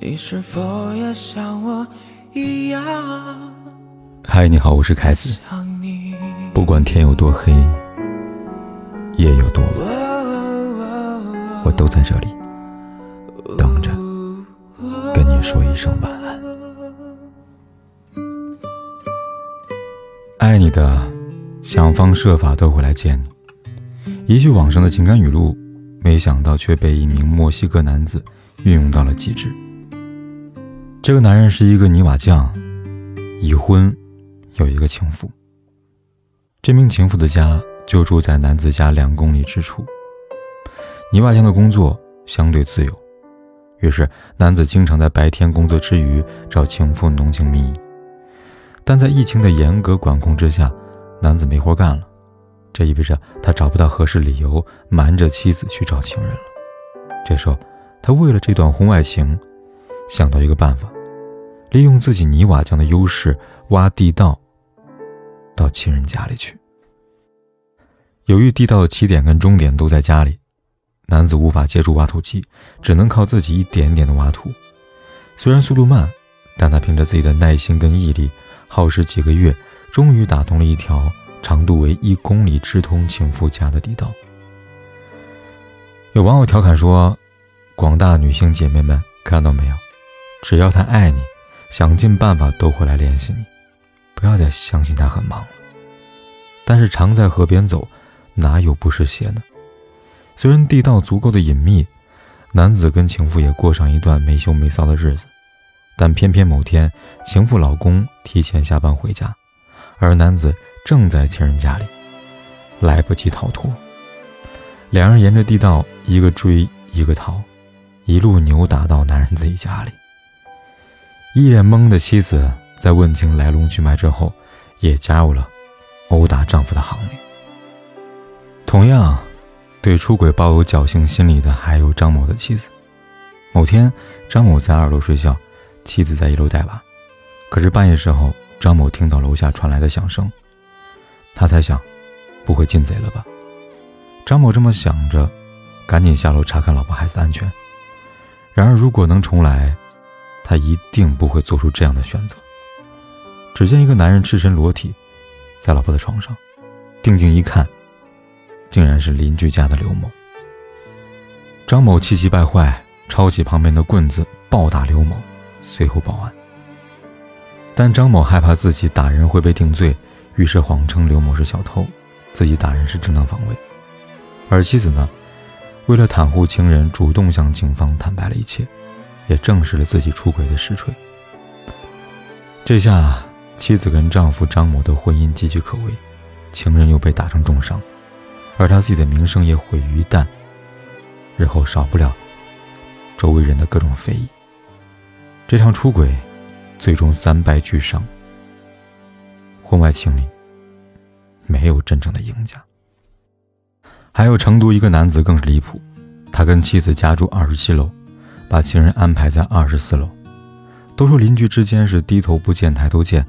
你是否也像我一样？嗨，你好，我是凯子。不管天有多黑，夜有多晚，我都在这里等着跟你说一声晚安。爱你的，想方设法都会来见你。一句网上的情感语录，没想到却被一名墨西哥男子运用到了极致。这个男人是一个泥瓦匠，已婚，有一个情妇。这名情妇的家就住在男子家两公里之处。泥瓦匠的工作相对自由，于是男子经常在白天工作之余找情妇浓情蜜意。但在疫情的严格管控之下，男子没活干了，这意味着他找不到合适理由瞒着妻子去找情人了。这时候，他为了这段婚外情，想到一个办法。利用自己泥瓦匠的优势挖地道到亲人家里去。由于地道的起点跟终点都在家里，男子无法借助挖土机，只能靠自己一点点的挖土。虽然速度慢，但他凭着自己的耐心跟毅力，耗时几个月，终于打通了一条长度为一公里直通情妇家的地道。有网友调侃说：“广大女性姐妹们，看到没有？只要他爱你。”想尽办法都会来联系你，不要再相信他很忙了。但是常在河边走，哪有不湿鞋呢？虽然地道足够的隐秘，男子跟情妇也过上一段没羞没臊的日子，但偏偏某天，情妇老公提前下班回家，而男子正在情人家里，来不及逃脱。两人沿着地道一个追一个逃，一路扭打到男人自己家里。一脸懵的妻子在问清来龙去脉之后，也加入了殴打丈夫的行列。同样，对出轨抱有侥幸心理的还有张某的妻子。某天，张某在二楼睡觉，妻子在一楼带娃。可是半夜时候，张某听到楼下传来的响声，他猜想，不会进贼了吧？张某这么想着，赶紧下楼查看老婆孩子安全。然而，如果能重来，他一定不会做出这样的选择。只见一个男人赤身裸体，在老婆的床上，定睛一看，竟然是邻居家的刘某。张某气急败坏，抄起旁边的棍子暴打刘某，随后报案。但张某害怕自己打人会被定罪，于是谎称刘某是小偷，自己打人是正当防卫。而妻子呢，为了袒护情人，主动向警方坦白了一切。也证实了自己出轨的实锤。这下，妻子跟丈夫张某的婚姻岌岌可危，情人又被打成重伤，而他自己的名声也毁于一旦。日后少不了周围人的各种非议。这场出轨，最终三败俱伤。婚外情里，没有真正的赢家。还有成都一个男子更是离谱，他跟妻子家住二十七楼。把情人安排在二十四楼，都说邻居之间是低头不见抬头见，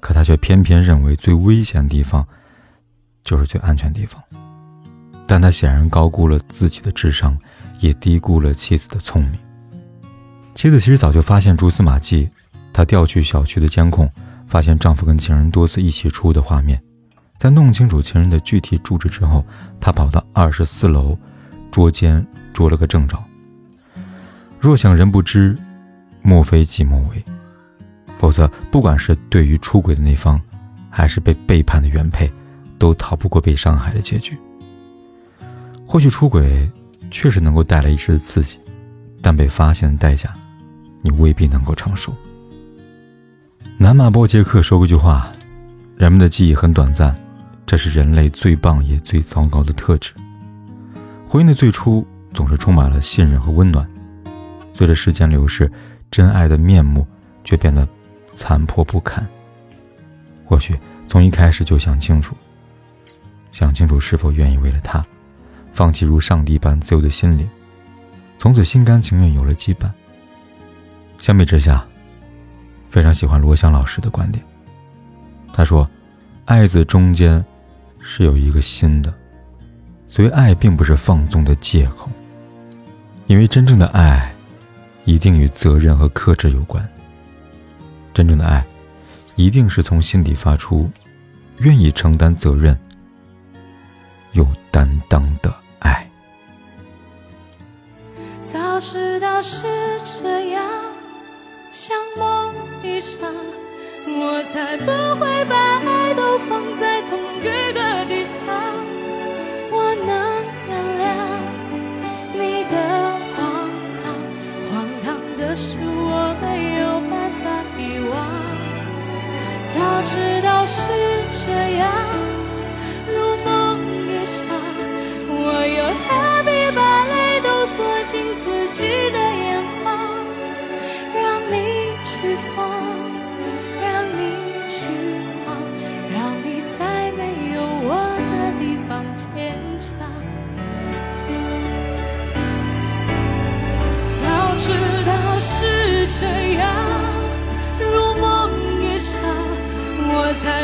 可他却偏偏认为最危险的地方就是最安全地方。但他显然高估了自己的智商，也低估了妻子的聪明。妻子其实早就发现蛛丝马迹，她调取小区的监控，发现丈夫跟情人多次一起出的画面。在弄清楚情人的具体住址之后，她跑到二十四楼捉奸捉了个正着。若想人不知，莫非己莫为。否则，不管是对于出轨的那方，还是被背叛的原配，都逃不过被伤害的结局。或许出轨确实能够带来一时的刺激，但被发现的代价，你未必能够承受。南马波杰克说过一句话：“人们的记忆很短暂，这是人类最棒也最糟糕的特质。”婚姻的最初总是充满了信任和温暖。随着时间流逝，真爱的面目却变得残破不堪。或许从一开始就想清楚，想清楚是否愿意为了他，放弃如上帝般自由的心灵，从此心甘情愿有了羁绊。相比之下，非常喜欢罗翔老师的观点。他说：“爱字中间是有一个心的，所以爱并不是放纵的借口，因为真正的爱。”一定与责任和克制有关。真正的爱，一定是从心底发出，愿意承担责任、有担当的爱。早知道是这样，像梦一场，我才不会把爱早知道是这样，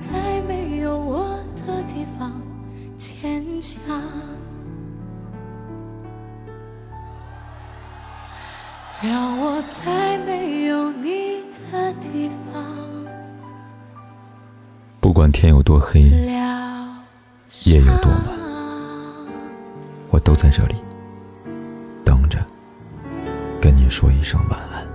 在没有我的地方坚强。让我在没有你的地方不管天有多黑，夜有多晚，我都在这里等着，跟你说一声晚安。